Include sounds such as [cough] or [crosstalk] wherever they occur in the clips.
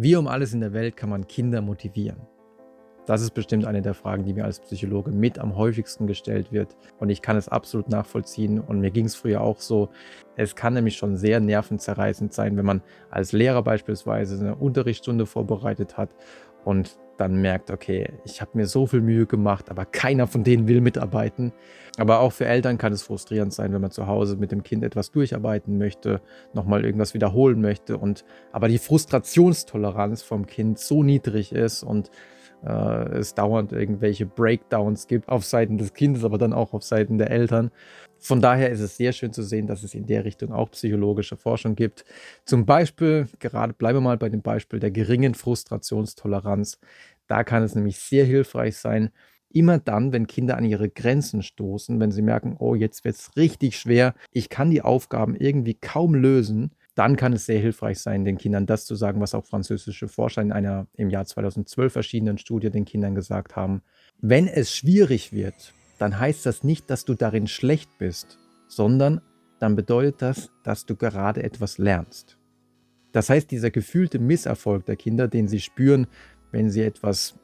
Wie um alles in der Welt kann man Kinder motivieren? Das ist bestimmt eine der Fragen, die mir als Psychologe mit am häufigsten gestellt wird. Und ich kann es absolut nachvollziehen. Und mir ging es früher auch so. Es kann nämlich schon sehr nervenzerreißend sein, wenn man als Lehrer beispielsweise eine Unterrichtsstunde vorbereitet hat und dann merkt, okay, ich habe mir so viel Mühe gemacht, aber keiner von denen will mitarbeiten. Aber auch für Eltern kann es frustrierend sein, wenn man zu Hause mit dem Kind etwas durcharbeiten möchte, nochmal irgendwas wiederholen möchte und aber die Frustrationstoleranz vom Kind so niedrig ist und äh, es dauernd irgendwelche Breakdowns gibt auf Seiten des Kindes, aber dann auch auf Seiten der Eltern. Von daher ist es sehr schön zu sehen, dass es in der Richtung auch psychologische Forschung gibt. Zum Beispiel, gerade bleiben wir mal bei dem Beispiel der geringen Frustrationstoleranz. Da kann es nämlich sehr hilfreich sein, immer dann, wenn Kinder an ihre Grenzen stoßen, wenn sie merken, oh, jetzt wird es richtig schwer, ich kann die Aufgaben irgendwie kaum lösen, dann kann es sehr hilfreich sein, den Kindern das zu sagen, was auch französische Forscher in einer im Jahr 2012 erschienenen Studie den Kindern gesagt haben. Wenn es schwierig wird, dann heißt das nicht, dass du darin schlecht bist, sondern dann bedeutet das, dass du gerade etwas lernst. Das heißt, dieser gefühlte Misserfolg der Kinder, den sie spüren, wenn sie etwas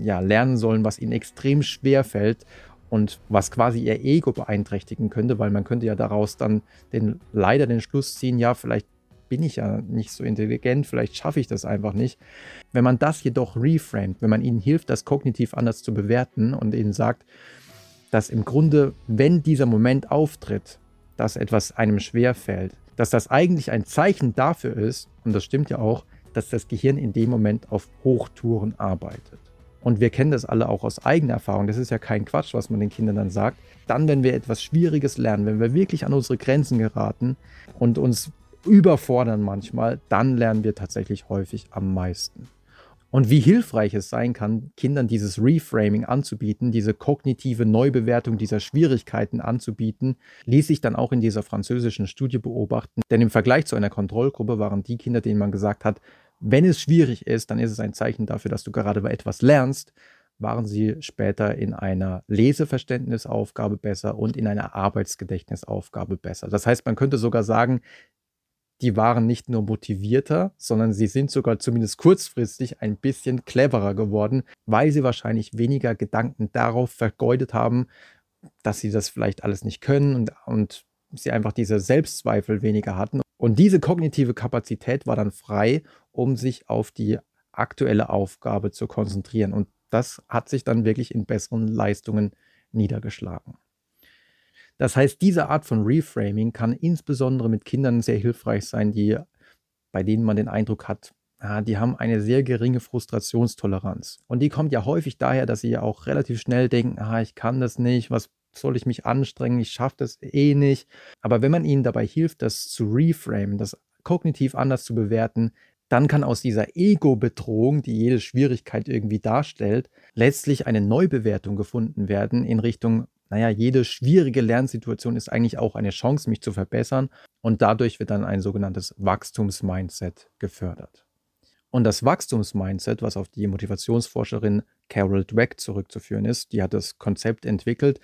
ja, lernen sollen, was ihnen extrem schwer fällt und was quasi ihr Ego beeinträchtigen könnte, weil man könnte ja daraus dann den, leider den Schluss ziehen, ja, vielleicht bin ich ja nicht so intelligent, vielleicht schaffe ich das einfach nicht. Wenn man das jedoch reframed, wenn man ihnen hilft, das kognitiv anders zu bewerten und ihnen sagt, dass im Grunde, wenn dieser Moment auftritt, dass etwas einem schwer fällt, dass das eigentlich ein Zeichen dafür ist, und das stimmt ja auch, dass das Gehirn in dem Moment auf Hochtouren arbeitet. Und wir kennen das alle auch aus eigener Erfahrung. Das ist ja kein Quatsch, was man den Kindern dann sagt. Dann, wenn wir etwas Schwieriges lernen, wenn wir wirklich an unsere Grenzen geraten und uns überfordern manchmal, dann lernen wir tatsächlich häufig am meisten. Und wie hilfreich es sein kann, Kindern dieses Reframing anzubieten, diese kognitive Neubewertung dieser Schwierigkeiten anzubieten, ließ sich dann auch in dieser französischen Studie beobachten. Denn im Vergleich zu einer Kontrollgruppe waren die Kinder, denen man gesagt hat, wenn es schwierig ist, dann ist es ein Zeichen dafür, dass du gerade bei etwas lernst. Waren sie später in einer Leseverständnisaufgabe besser und in einer Arbeitsgedächtnisaufgabe besser. Das heißt, man könnte sogar sagen, die waren nicht nur motivierter, sondern sie sind sogar zumindest kurzfristig ein bisschen cleverer geworden, weil sie wahrscheinlich weniger Gedanken darauf vergeudet haben, dass sie das vielleicht alles nicht können und, und sie einfach diese Selbstzweifel weniger hatten. Und diese kognitive Kapazität war dann frei, um sich auf die aktuelle Aufgabe zu konzentrieren. Und das hat sich dann wirklich in besseren Leistungen niedergeschlagen. Das heißt, diese Art von Reframing kann insbesondere mit Kindern sehr hilfreich sein, die, bei denen man den Eindruck hat, ja, die haben eine sehr geringe Frustrationstoleranz. Und die kommt ja häufig daher, dass sie ja auch relativ schnell denken, ah, ich kann das nicht, was soll ich mich anstrengen, ich schaffe das eh nicht. Aber wenn man ihnen dabei hilft, das zu reframen, das kognitiv anders zu bewerten, dann kann aus dieser Ego-Bedrohung, die jede Schwierigkeit irgendwie darstellt, letztlich eine Neubewertung gefunden werden in Richtung, naja, jede schwierige Lernsituation ist eigentlich auch eine Chance, mich zu verbessern und dadurch wird dann ein sogenanntes Wachstumsmindset gefördert. Und das Wachstumsmindset, was auf die Motivationsforscherin Carol Dweck zurückzuführen ist, die hat das Konzept entwickelt,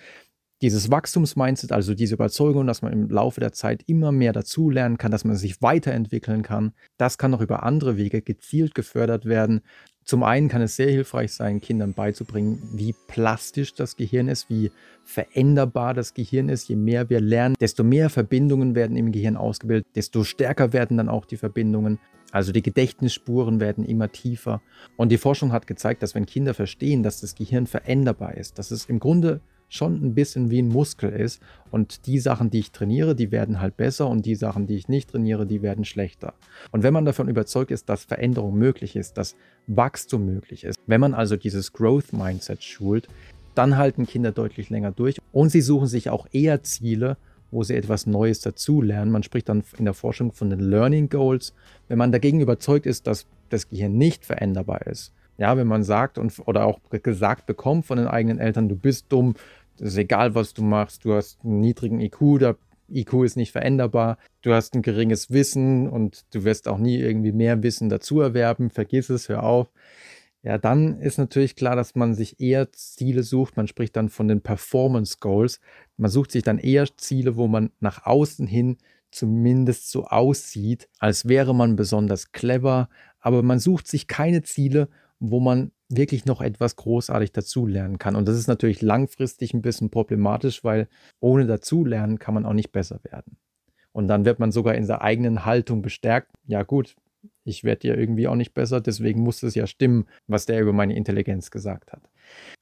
dieses Wachstumsmindset, also diese Überzeugung, dass man im Laufe der Zeit immer mehr dazulernen kann, dass man sich weiterentwickeln kann, das kann auch über andere Wege gezielt gefördert werden. Zum einen kann es sehr hilfreich sein, Kindern beizubringen, wie plastisch das Gehirn ist, wie veränderbar das Gehirn ist. Je mehr wir lernen, desto mehr Verbindungen werden im Gehirn ausgebildet, desto stärker werden dann auch die Verbindungen. Also die Gedächtnisspuren werden immer tiefer. Und die Forschung hat gezeigt, dass wenn Kinder verstehen, dass das Gehirn veränderbar ist, dass es im Grunde schon ein bisschen wie ein Muskel ist. Und die Sachen, die ich trainiere, die werden halt besser und die Sachen, die ich nicht trainiere, die werden schlechter. Und wenn man davon überzeugt ist, dass Veränderung möglich ist, dass Wachstum möglich ist, wenn man also dieses Growth Mindset schult, dann halten Kinder deutlich länger durch und sie suchen sich auch eher Ziele, wo sie etwas Neues dazulernen. Man spricht dann in der Forschung von den Learning Goals. Wenn man dagegen überzeugt ist, dass das Gehirn nicht veränderbar ist, ja, wenn man sagt und oder auch gesagt bekommt von den eigenen Eltern, du bist dumm, ist egal, was du machst. Du hast einen niedrigen IQ, der IQ ist nicht veränderbar. Du hast ein geringes Wissen und du wirst auch nie irgendwie mehr Wissen dazu erwerben. Vergiss es, hör auf. Ja, dann ist natürlich klar, dass man sich eher Ziele sucht. Man spricht dann von den Performance Goals. Man sucht sich dann eher Ziele, wo man nach außen hin zumindest so aussieht, als wäre man besonders clever, aber man sucht sich keine Ziele, wo man wirklich noch etwas großartig dazulernen kann. Und das ist natürlich langfristig ein bisschen problematisch, weil ohne dazulernen kann man auch nicht besser werden. Und dann wird man sogar in der eigenen Haltung bestärkt. Ja gut, ich werde ja irgendwie auch nicht besser, deswegen muss es ja stimmen, was der über meine Intelligenz gesagt hat.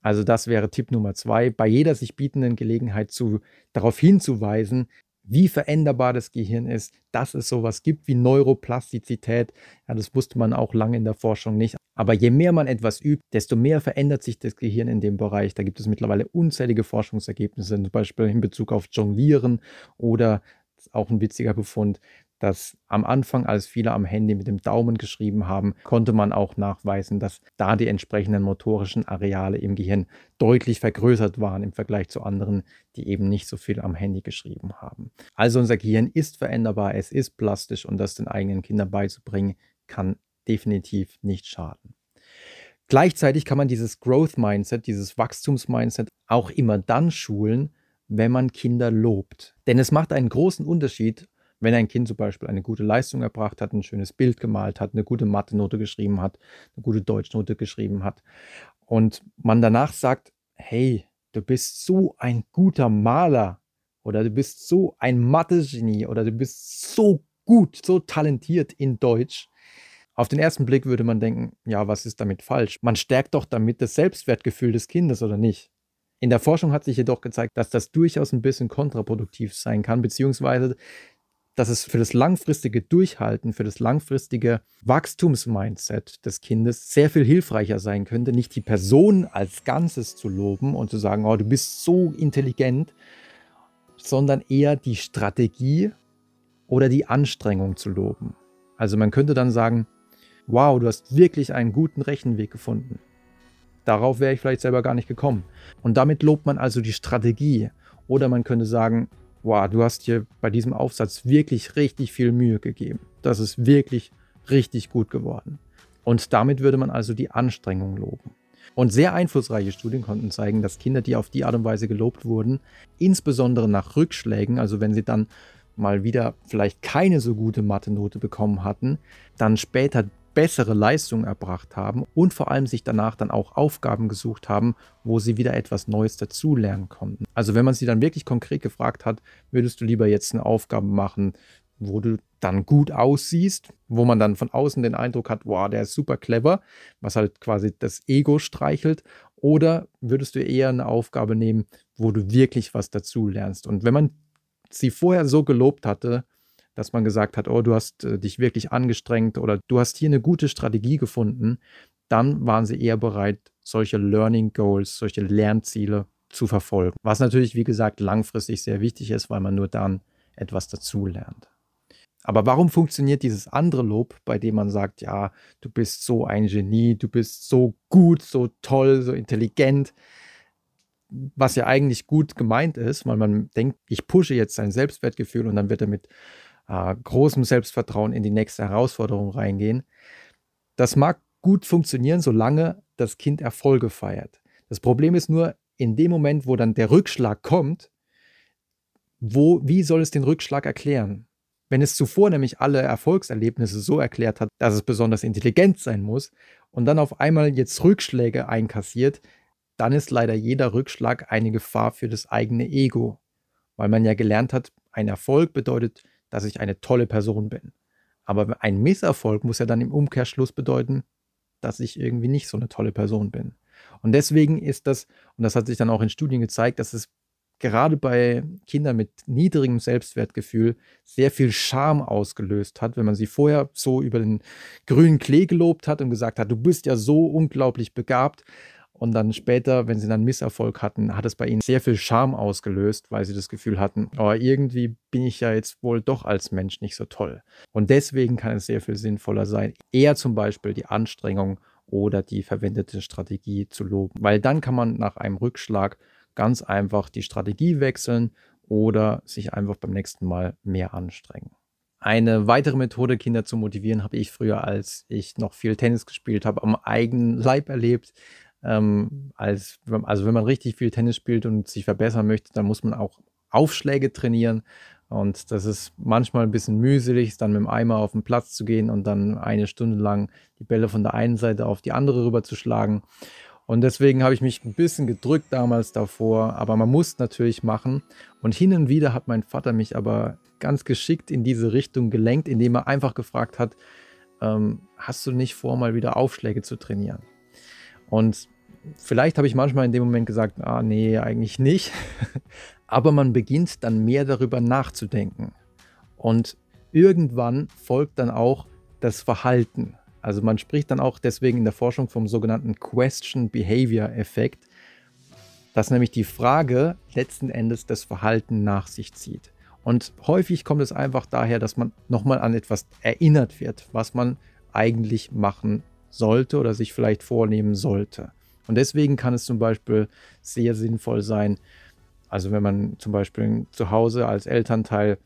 Also das wäre Tipp Nummer zwei, bei jeder sich bietenden Gelegenheit zu, darauf hinzuweisen, wie veränderbar das Gehirn ist, dass es sowas gibt wie Neuroplastizität. Ja, das wusste man auch lange in der Forschung nicht. Aber je mehr man etwas übt, desto mehr verändert sich das Gehirn in dem Bereich. Da gibt es mittlerweile unzählige Forschungsergebnisse, zum Beispiel in Bezug auf Jonglieren oder auch ein witziger Befund, dass am Anfang, als viele am Handy mit dem Daumen geschrieben haben, konnte man auch nachweisen, dass da die entsprechenden motorischen Areale im Gehirn deutlich vergrößert waren im Vergleich zu anderen, die eben nicht so viel am Handy geschrieben haben. Also unser Gehirn ist veränderbar, es ist plastisch und das den eigenen Kindern beizubringen, kann definitiv nicht schaden. Gleichzeitig kann man dieses Growth Mindset, dieses Wachstumsmindset auch immer dann schulen, wenn man Kinder lobt. Denn es macht einen großen Unterschied, wenn ein Kind zum Beispiel eine gute Leistung erbracht hat, ein schönes Bild gemalt hat, eine gute Mathe-Note geschrieben hat, eine gute Deutschnote geschrieben hat und man danach sagt, hey, du bist so ein guter Maler oder du bist so ein Mathe-Genie oder du bist so gut, so talentiert in Deutsch. Auf den ersten Blick würde man denken, ja, was ist damit falsch? Man stärkt doch damit das Selbstwertgefühl des Kindes oder nicht? In der Forschung hat sich jedoch gezeigt, dass das durchaus ein bisschen kontraproduktiv sein kann, beziehungsweise dass es für das langfristige Durchhalten, für das langfristige Wachstumsmindset des Kindes sehr viel hilfreicher sein könnte, nicht die Person als Ganzes zu loben und zu sagen, oh, du bist so intelligent, sondern eher die Strategie oder die Anstrengung zu loben. Also man könnte dann sagen, wow, du hast wirklich einen guten Rechenweg gefunden. Darauf wäre ich vielleicht selber gar nicht gekommen. Und damit lobt man also die Strategie. Oder man könnte sagen, wow, du hast hier bei diesem Aufsatz wirklich richtig viel Mühe gegeben. Das ist wirklich richtig gut geworden. Und damit würde man also die Anstrengung loben. Und sehr einflussreiche Studien konnten zeigen, dass Kinder, die auf die Art und Weise gelobt wurden, insbesondere nach Rückschlägen, also wenn sie dann mal wieder vielleicht keine so gute Mathe-Note bekommen hatten, dann später bessere Leistungen erbracht haben und vor allem sich danach dann auch Aufgaben gesucht haben, wo sie wieder etwas Neues dazulernen konnten. Also wenn man sie dann wirklich konkret gefragt hat, würdest du lieber jetzt eine Aufgabe machen, wo du dann gut aussiehst, wo man dann von außen den Eindruck hat, wow, der ist super clever, was halt quasi das Ego streichelt, oder würdest du eher eine Aufgabe nehmen, wo du wirklich was dazu lernst? Und wenn man sie vorher so gelobt hatte, dass man gesagt hat, oh, du hast äh, dich wirklich angestrengt oder du hast hier eine gute Strategie gefunden, dann waren sie eher bereit, solche Learning Goals, solche Lernziele zu verfolgen. Was natürlich, wie gesagt, langfristig sehr wichtig ist, weil man nur dann etwas dazu lernt. Aber warum funktioniert dieses andere Lob, bei dem man sagt, ja, du bist so ein Genie, du bist so gut, so toll, so intelligent, was ja eigentlich gut gemeint ist, weil man denkt, ich pushe jetzt sein Selbstwertgefühl und dann wird er mit äh, großem Selbstvertrauen in die nächste Herausforderung reingehen. Das mag gut funktionieren, solange das Kind Erfolge feiert. Das Problem ist nur, in dem Moment, wo dann der Rückschlag kommt, wo, wie soll es den Rückschlag erklären? Wenn es zuvor nämlich alle Erfolgserlebnisse so erklärt hat, dass es besonders intelligent sein muss und dann auf einmal jetzt Rückschläge einkassiert, dann ist leider jeder Rückschlag eine Gefahr für das eigene Ego, weil man ja gelernt hat, ein Erfolg bedeutet dass ich eine tolle Person bin. Aber ein Misserfolg muss ja dann im Umkehrschluss bedeuten, dass ich irgendwie nicht so eine tolle Person bin. Und deswegen ist das, und das hat sich dann auch in Studien gezeigt, dass es gerade bei Kindern mit niedrigem Selbstwertgefühl sehr viel Scham ausgelöst hat, wenn man sie vorher so über den grünen Klee gelobt hat und gesagt hat, du bist ja so unglaublich begabt, und dann später, wenn sie dann Misserfolg hatten, hat es bei ihnen sehr viel Scham ausgelöst, weil sie das Gefühl hatten, oh, irgendwie bin ich ja jetzt wohl doch als Mensch nicht so toll. Und deswegen kann es sehr viel sinnvoller sein, eher zum Beispiel die Anstrengung oder die verwendete Strategie zu loben. Weil dann kann man nach einem Rückschlag ganz einfach die Strategie wechseln oder sich einfach beim nächsten Mal mehr anstrengen. Eine weitere Methode, Kinder zu motivieren, habe ich früher, als ich noch viel Tennis gespielt habe, am eigenen Leib erlebt. Ähm, als, also wenn man richtig viel Tennis spielt und sich verbessern möchte, dann muss man auch Aufschläge trainieren. Und das ist manchmal ein bisschen mühselig, dann mit dem Eimer auf den Platz zu gehen und dann eine Stunde lang die Bälle von der einen Seite auf die andere rüber zu schlagen. Und deswegen habe ich mich ein bisschen gedrückt damals davor, aber man muss natürlich machen. Und hin und wieder hat mein Vater mich aber ganz geschickt in diese Richtung gelenkt, indem er einfach gefragt hat, ähm, hast du nicht vor, mal wieder Aufschläge zu trainieren? Und vielleicht habe ich manchmal in dem Moment gesagt, ah nee, eigentlich nicht. [laughs] Aber man beginnt dann mehr darüber nachzudenken. Und irgendwann folgt dann auch das Verhalten. Also man spricht dann auch deswegen in der Forschung vom sogenannten Question Behavior Effekt, dass nämlich die Frage letzten Endes das Verhalten nach sich zieht. Und häufig kommt es einfach daher, dass man nochmal an etwas erinnert wird, was man eigentlich machen sollte oder sich vielleicht vornehmen sollte. Und deswegen kann es zum Beispiel sehr sinnvoll sein, also wenn man zum Beispiel zu Hause als Elternteil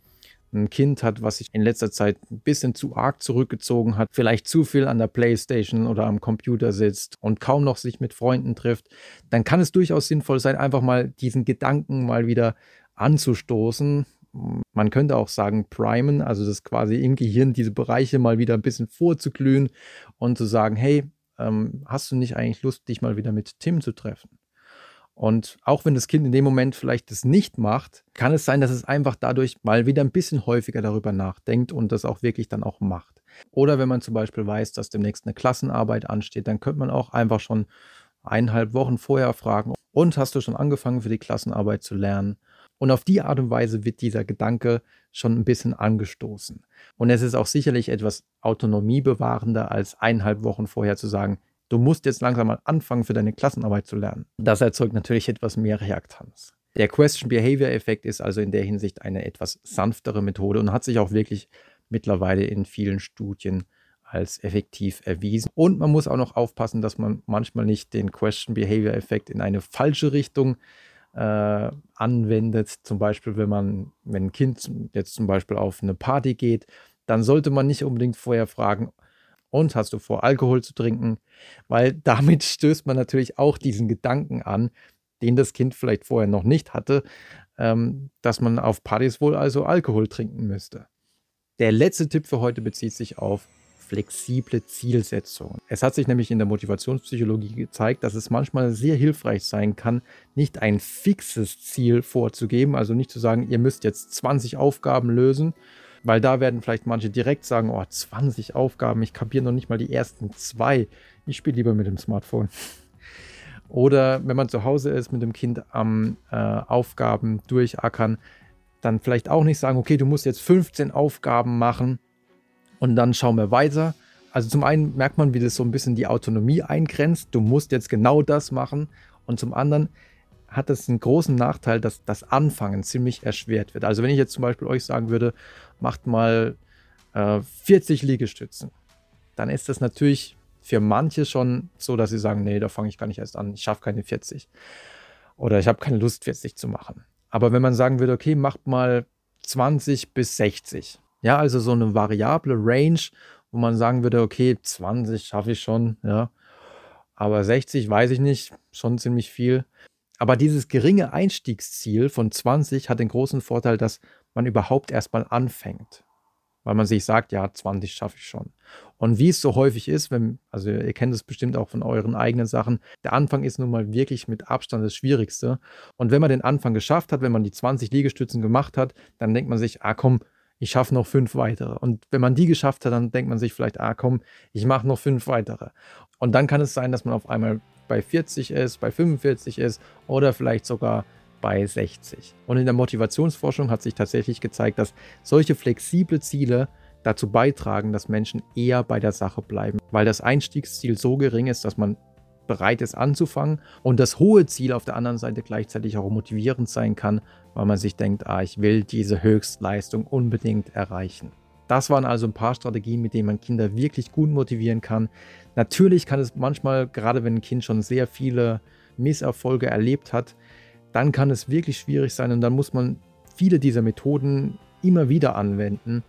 ein Kind hat, was sich in letzter Zeit ein bisschen zu arg zurückgezogen hat, vielleicht zu viel an der Playstation oder am Computer sitzt und kaum noch sich mit Freunden trifft, dann kann es durchaus sinnvoll sein, einfach mal diesen Gedanken mal wieder anzustoßen. Man könnte auch sagen, primen, also das quasi im Gehirn diese Bereiche mal wieder ein bisschen vorzuglühen und zu sagen, hey, ähm, hast du nicht eigentlich Lust, dich mal wieder mit Tim zu treffen? Und auch wenn das Kind in dem Moment vielleicht das nicht macht, kann es sein, dass es einfach dadurch mal wieder ein bisschen häufiger darüber nachdenkt und das auch wirklich dann auch macht. Oder wenn man zum Beispiel weiß, dass demnächst eine Klassenarbeit ansteht, dann könnte man auch einfach schon eineinhalb Wochen vorher fragen, und hast du schon angefangen für die Klassenarbeit zu lernen? Und auf die Art und Weise wird dieser Gedanke schon ein bisschen angestoßen. Und es ist auch sicherlich etwas autonomiebewahrender, als eineinhalb Wochen vorher zu sagen, du musst jetzt langsam mal anfangen, für deine Klassenarbeit zu lernen. Das erzeugt natürlich etwas mehr Reaktanz. Der Question Behavior Effekt ist also in der Hinsicht eine etwas sanftere Methode und hat sich auch wirklich mittlerweile in vielen Studien als effektiv erwiesen. Und man muss auch noch aufpassen, dass man manchmal nicht den Question Behavior Effekt in eine falsche Richtung äh, anwendet. Zum Beispiel, wenn man, wenn ein Kind jetzt zum Beispiel auf eine Party geht, dann sollte man nicht unbedingt vorher fragen, und hast du vor, Alkohol zu trinken? Weil [laughs] damit stößt man natürlich auch diesen Gedanken an, den das Kind vielleicht vorher noch nicht hatte, ähm, dass man auf Partys wohl also Alkohol trinken müsste. Der letzte Tipp für heute bezieht sich auf flexible Zielsetzungen. Es hat sich nämlich in der Motivationspsychologie gezeigt, dass es manchmal sehr hilfreich sein kann, nicht ein fixes Ziel vorzugeben, also nicht zu sagen, ihr müsst jetzt 20 Aufgaben lösen, weil da werden vielleicht manche direkt sagen, oh, 20 Aufgaben, ich kapiere noch nicht mal die ersten zwei. Ich spiele lieber mit dem Smartphone. [laughs] Oder wenn man zu Hause ist mit dem Kind am äh, Aufgaben durchackern, dann vielleicht auch nicht sagen, okay, du musst jetzt 15 Aufgaben machen und dann schauen wir weiter. Also zum einen merkt man, wie das so ein bisschen die Autonomie eingrenzt. Du musst jetzt genau das machen. Und zum anderen hat es einen großen Nachteil, dass das Anfangen ziemlich erschwert wird. Also wenn ich jetzt zum Beispiel euch sagen würde, macht mal äh, 40 Liegestützen, dann ist das natürlich für manche schon so, dass sie sagen, nee, da fange ich gar nicht erst an, ich schaffe keine 40. Oder ich habe keine Lust, 40 zu machen. Aber wenn man sagen würde, okay, macht mal 20 bis 60. Ja, also so eine variable Range, wo man sagen würde, okay, 20 schaffe ich schon, ja. Aber 60 weiß ich nicht, schon ziemlich viel. Aber dieses geringe Einstiegsziel von 20 hat den großen Vorteil, dass man überhaupt erstmal anfängt. Weil man sich sagt, ja, 20 schaffe ich schon. Und wie es so häufig ist, wenn, also ihr kennt es bestimmt auch von euren eigenen Sachen, der Anfang ist nun mal wirklich mit Abstand das Schwierigste. Und wenn man den Anfang geschafft hat, wenn man die 20 Liegestützen gemacht hat, dann denkt man sich, ah komm, ich schaffe noch fünf weitere. Und wenn man die geschafft hat, dann denkt man sich vielleicht, ah komm, ich mache noch fünf weitere. Und dann kann es sein, dass man auf einmal bei 40 ist, bei 45 ist oder vielleicht sogar bei 60. Und in der Motivationsforschung hat sich tatsächlich gezeigt, dass solche flexible Ziele dazu beitragen, dass Menschen eher bei der Sache bleiben, weil das Einstiegsziel so gering ist, dass man bereit ist anzufangen und das hohe Ziel auf der anderen Seite gleichzeitig auch motivierend sein kann, weil man sich denkt, ah, ich will diese Höchstleistung unbedingt erreichen. Das waren also ein paar Strategien, mit denen man Kinder wirklich gut motivieren kann. Natürlich kann es manchmal, gerade wenn ein Kind schon sehr viele Misserfolge erlebt hat, dann kann es wirklich schwierig sein und dann muss man viele dieser Methoden immer wieder anwenden,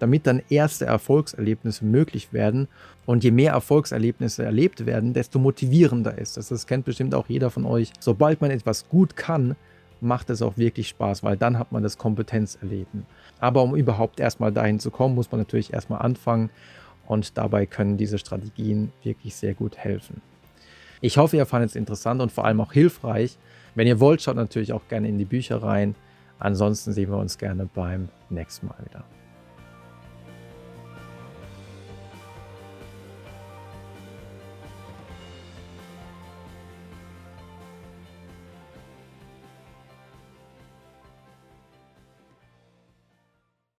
damit dann erste Erfolgserlebnisse möglich werden. Und je mehr Erfolgserlebnisse erlebt werden, desto motivierender ist das. Das kennt bestimmt auch jeder von euch. Sobald man etwas gut kann, macht es auch wirklich Spaß, weil dann hat man das Kompetenzerleben. Aber um überhaupt erstmal dahin zu kommen, muss man natürlich erstmal anfangen und dabei können diese Strategien wirklich sehr gut helfen. Ich hoffe, ihr fandet es interessant und vor allem auch hilfreich. Wenn ihr wollt, schaut natürlich auch gerne in die Bücher rein. Ansonsten sehen wir uns gerne beim nächsten Mal wieder.